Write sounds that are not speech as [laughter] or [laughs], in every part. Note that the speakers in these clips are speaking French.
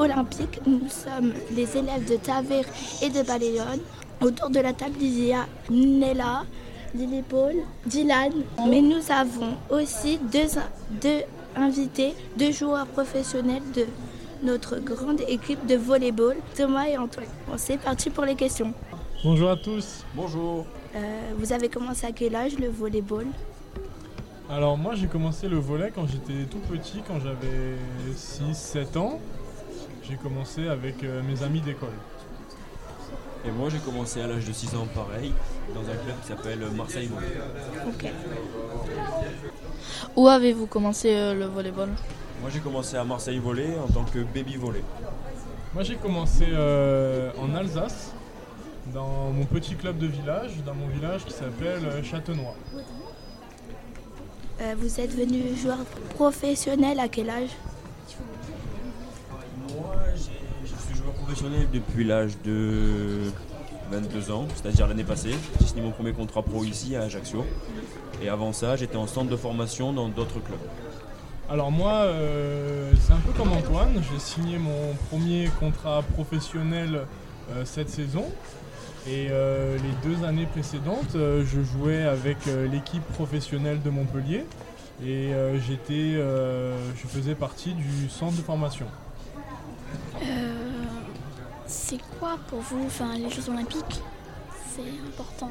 olympique. Nous sommes les élèves de Taver et de Balayonne. Autour de la table, il y a Nella, Lily Paul, Dylan. Mais nous avons aussi deux, deux invités, deux joueurs professionnels de notre grande équipe de volleyball, Thomas et Antoine. Bon, c'est parti pour les questions. Bonjour à tous. Bonjour. Euh, vous avez commencé à quel âge le volleyball? Alors moi j'ai commencé le volley quand j'étais tout petit, quand j'avais 6-7 ans. J'ai commencé avec euh, mes amis d'école. Et moi j'ai commencé à l'âge de 6 ans pareil, dans un club qui s'appelle Marseille Volley. Ok. Où avez-vous commencé euh, le volleyball? Moi j'ai commencé à Marseille Volley en tant que baby volley. Moi j'ai commencé euh, en Alsace, dans mon petit club de village, dans mon village qui s'appelle Châtenois. Euh, vous êtes devenu joueur professionnel à quel âge? Professionnel depuis l'âge de 22 ans, c'est-à-dire l'année passée. J'ai signé mon premier contrat pro ici à Ajaccio. Et avant ça j'étais en centre de formation dans d'autres clubs. Alors moi euh, c'est un peu comme Antoine, j'ai signé mon premier contrat professionnel euh, cette saison. Et euh, les deux années précédentes, euh, je jouais avec euh, l'équipe professionnelle de Montpellier et euh, j'étais, euh, je faisais partie du centre de formation. C'est quoi pour vous enfin, les Jeux Olympiques? C'est important.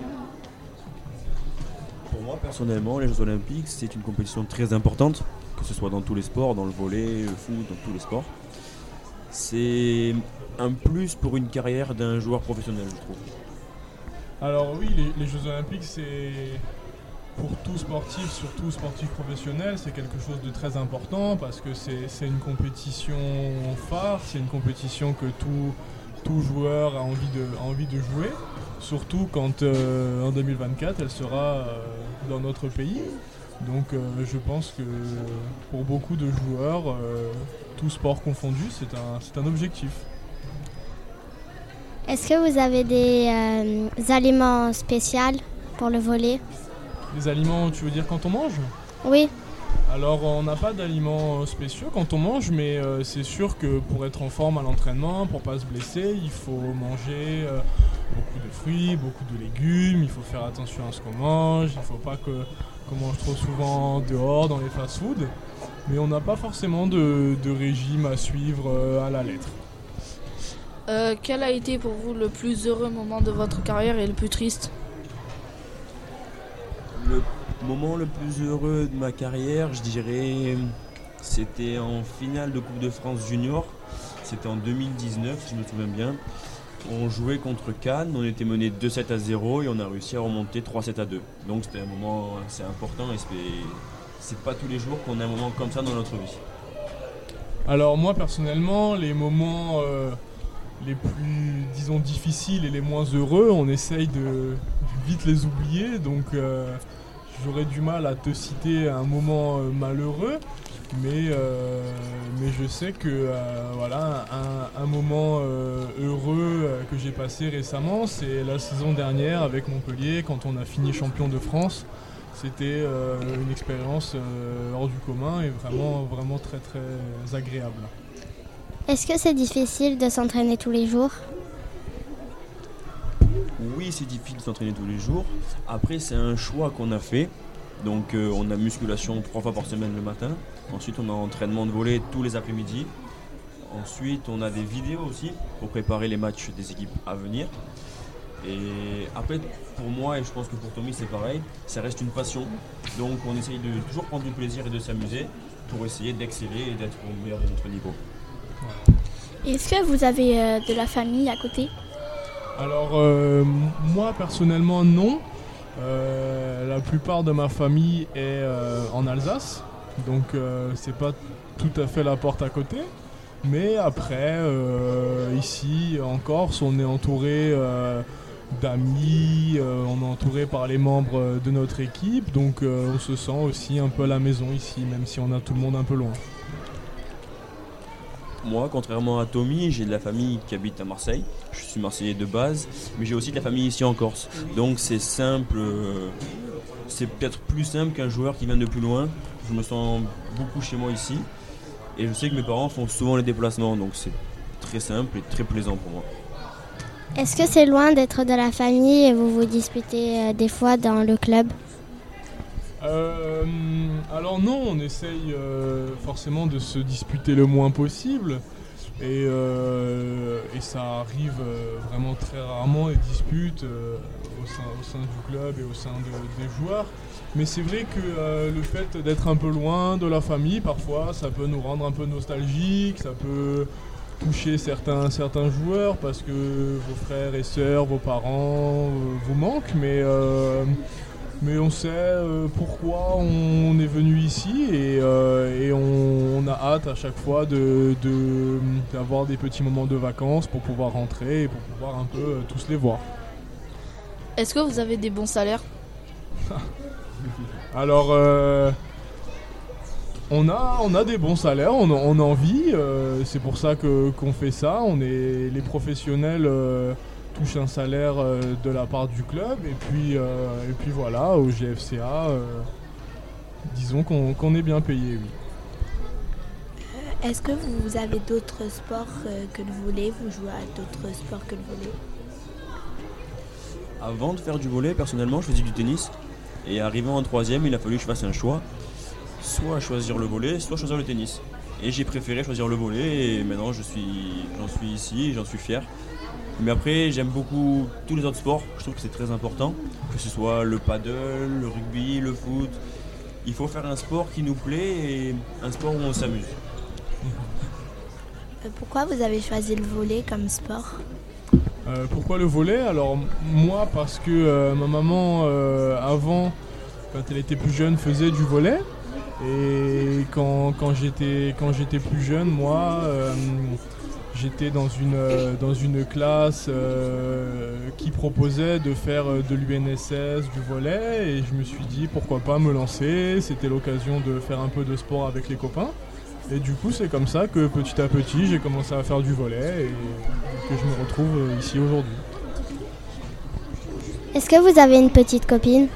Pour moi personnellement les Jeux Olympiques c'est une compétition très importante, que ce soit dans tous les sports, dans le volley, le foot, dans tous les sports. C'est un plus pour une carrière d'un joueur professionnel je trouve. Alors oui, les, les Jeux Olympiques, c'est pour tout sportif, surtout sportif professionnel, c'est quelque chose de très important parce que c'est c'est une compétition phare, c'est une compétition que tout, tout joueur a envie de, a envie de jouer, surtout quand euh, en 2024 elle sera euh, dans notre pays. Donc euh, je pense que pour beaucoup de joueurs, tout sport confondu, c'est un, c'est un objectif. Est-ce que vous avez des aliments spéciaux pour le volet Les aliments, tu veux dire quand on mange? Oui. Alors on n'a pas d'aliments euh, spéciaux quand on mange, mais euh, c'est sûr que pour être en forme à l'entraînement, pour pas se blesser, il faut manger euh, beaucoup de fruits, beaucoup de légumes, il faut faire attention à ce qu'on mange, il faut pas qu'on mange trop souvent dehors dans les fast-foods, mais on n'a pas forcément de, régime à suivre à la lettre. Quel a été pour vous le plus heureux moment de votre carrière et le plus triste? Moment le plus heureux de ma carrière, je dirais, c'était en finale de Coupe de France Junior. C'était en 2019, si je me souviens bien. On jouait contre Cannes, on était mené 2-7 à 0 et on a réussi à remonter 3-7 à 2. Donc c'était un moment assez important et c'est- c'est pas tous les jours qu'on a un moment comme ça dans notre vie. Alors moi personnellement, les moments euh, les plus, disons, difficiles et les moins heureux, on essaye de vite les oublier. Donc euh, j'aurais du mal à te citer un moment euh, malheureux, mais, euh, mais je sais que euh, voilà, un, moment heureux que j'ai passé récemment, c'est la saison dernière avec Montpellier quand on a fini champion de France. C'était une expérience hors du commun et vraiment, vraiment très très agréable. Est-ce que c'est difficile de s'entraîner tous les jours? C'est difficile de s'entraîner tous les jours. Après, c'est un choix qu'on a fait. Donc, euh, on a musculation trois fois par semaine le matin. Ensuite, on a entraînement de volley tous les après-midi. Ensuite, on a des vidéos aussi pour préparer les matchs des équipes à venir. Et après, pour moi, et je pense que pour Tommy, c'est pareil, ça reste une passion. Donc, on essaye de toujours prendre du plaisir et de s'amuser pour essayer d'exceller et d'être au meilleur de notre niveau. Est-ce que vous avez euh, de la famille à côté? Alors euh, moi personnellement non. Euh, la plupart de ma famille est euh, en Alsace, donc c'est pas tout à fait la porte à côté. Mais après, ici en Corse, on est entouré d'amis, on est entouré par les membres de notre équipe, donc on se sent aussi un peu à la maison ici, même si on a tout le monde un peu loin. Moi, contrairement à Tommy, j'ai de la famille qui habite à Marseille. Je suis marseillais de base, mais j'ai aussi de la famille ici en Corse. Donc c'est simple, euh, c'est peut-être plus simple qu'un joueur qui vient de plus loin. Je me sens beaucoup chez moi ici. Et je sais que mes parents font souvent les déplacements, donc c'est très simple et très plaisant pour moi. Est-ce que c'est loin d'être de la famille et vous vous disputez euh, des fois dans le club? Euh, alors non, on essaye euh, forcément de se disputer le moins possible. Et, euh, ça arrive euh, vraiment très rarement les disputes au, sein, du club et au sein de- des joueurs. Mais c'est vrai que le fait d'être un peu loin de la famille, parfois, ça peut nous rendre un peu nostalgiques, ça peut toucher certains, certains joueurs parce que vos frères et sœurs, vos parents vous manquent. Mais mais on sait euh, pourquoi on est venu ici et, euh, et on, on a hâte à chaque fois de- de- d'avoir des petits moments de vacances pour pouvoir rentrer et pour pouvoir un peu euh, tous les voir. Est-ce que vous avez des bons salaires? [laughs] Alors, on, a, on a des bons salaires, on, en- on en vit, c'est pour ça que- qu'on fait ça. On est, les professionnels un salaire euh, de la part du club et puis, euh, et puis voilà, au GFCA, euh, disons qu'on qu'on est bien payé, oui. Est-ce que vous avez d'autres sports que le volley Vous jouez à d'autres sports que le volley Avant de faire du volet, personnellement, je faisais du tennis. Et arrivé en troisième, il a fallu que je fasse un choix. Soit choisir le volet, soit choisir le tennis. Et j'ai préféré choisir le volet et maintenant je suis, j'en suis ici et j'en suis fier. Mais après, j'aime beaucoup tous les autres sports. Je trouve que c'est très important. Que ce soit le paddle, le rugby, le foot. Il faut faire un sport qui nous plaît et un sport où on s'amuse. Euh, Pourquoi vous avez choisi le volley comme sport? Euh, pourquoi le volet Alors moi parce que euh, ma maman euh, avant, quand elle était plus jeune, faisait du volet. Et quand, quand j'étais plus jeune, moi, euh, j'étais dans une euh, dans une classe euh, qui proposait de faire de l'UNSS, du volet, et je me suis dit pourquoi pas me lancer. C'était l'occasion de faire un peu de sport avec les copains. Et du coup, c'est comme ça que petit à petit, j'ai commencé à faire du volet et que je me retrouve ici aujourd'hui. Est-ce que vous avez une petite copine?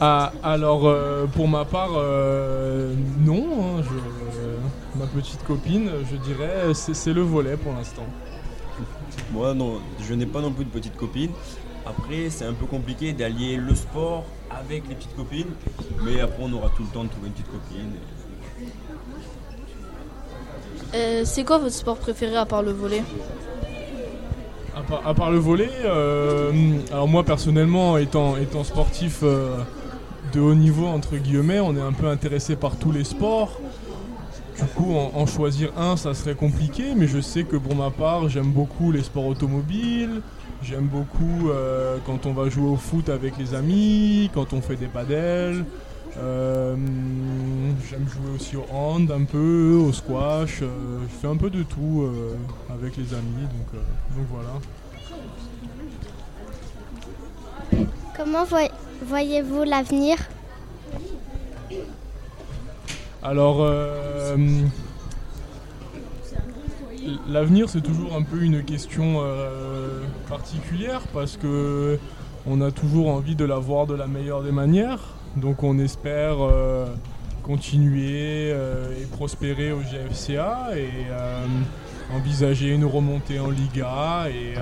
Ah, alors, euh, pour ma part, euh, non. hein, je- euh, ma petite copine, je dirais, c'est c'est le volet pour l'instant. Moi, non, je n'ai pas non plus de petite copine. Après, c'est un peu compliqué d'allier le sport avec les petites copines. Mais après, on aura tout le temps de trouver une petite copine. Euh, C'est quoi votre sport préféré à part le volet À part, à part le volet, euh, alors moi personnellement, étant, étant sportif euh, de haut niveau, entre guillemets, on est un peu intéressé par tous les sports. Du coup, en, choisir un, ça serait compliqué, mais je sais que pour ma part, j'aime beaucoup les sports automobiles. J'aime beaucoup euh, quand on va jouer au foot avec les amis, quand on fait des padels. Euh, j'aime jouer aussi au hand un peu, au squash. euh, je fais un peu de tout euh, avec les amis, donc, donc voilà. Comment voy- voyez-vous l'avenir? Alors, euh, l'avenir, c'est toujours un peu une question euh, particulière parce que on a toujours envie de la voir de la meilleure des manières. Donc, on espère euh, continuer et prospérer au GFCA et envisager une remontée en Liga et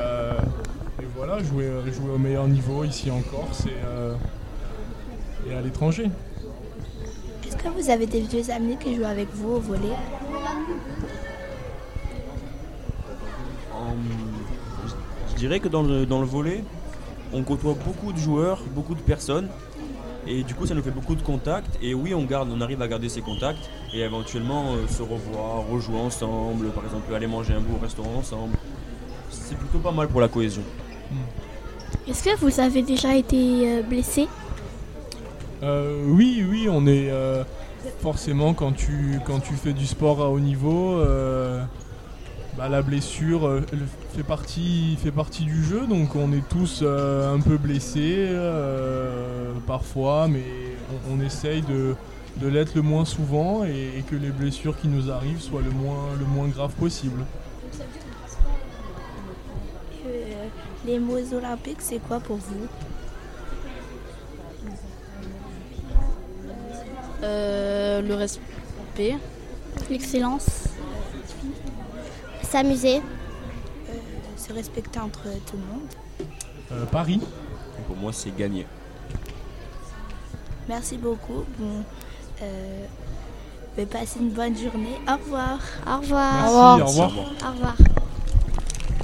voilà, jouer, jouer au meilleur niveau ici en Corse et, euh, et à l'étranger. Est-ce que vous avez des vieux amis qui jouent avec vous au volley? En- je- je dirais que dans le, dans le volet, on côtoie beaucoup de joueurs, beaucoup de personnes. Et du coup, ça nous fait beaucoup de contacts. Et oui, on, garde, on arrive à garder ces contacts et éventuellement euh, se revoir, rejouer ensemble, par exemple aller manger un bout au restaurant ensemble. C'est plutôt pas mal pour la cohésion. Est-ce que vous avez déjà été euh, blessé? Euh, oui, oui, on est euh, forcément quand tu, quand tu fais du sport à haut niveau, bah, la blessure fait partie, fait partie du jeu, donc on est tous un peu blessés parfois, mais on, essaye de, de l'être le moins souvent et, que les blessures qui nous arrivent soient le moins, le moins graves possible. Les mots olympiques, c'est quoi pour vous Euh, Le respect. L'excellence S'amuser. Se respecter entre tout le monde. Euh, Paris. Pour moi, c'est gagner. Merci beaucoup. Bon, euh, passez une bonne journée. Au revoir. Au revoir. Merci, au revoir. Au revoir.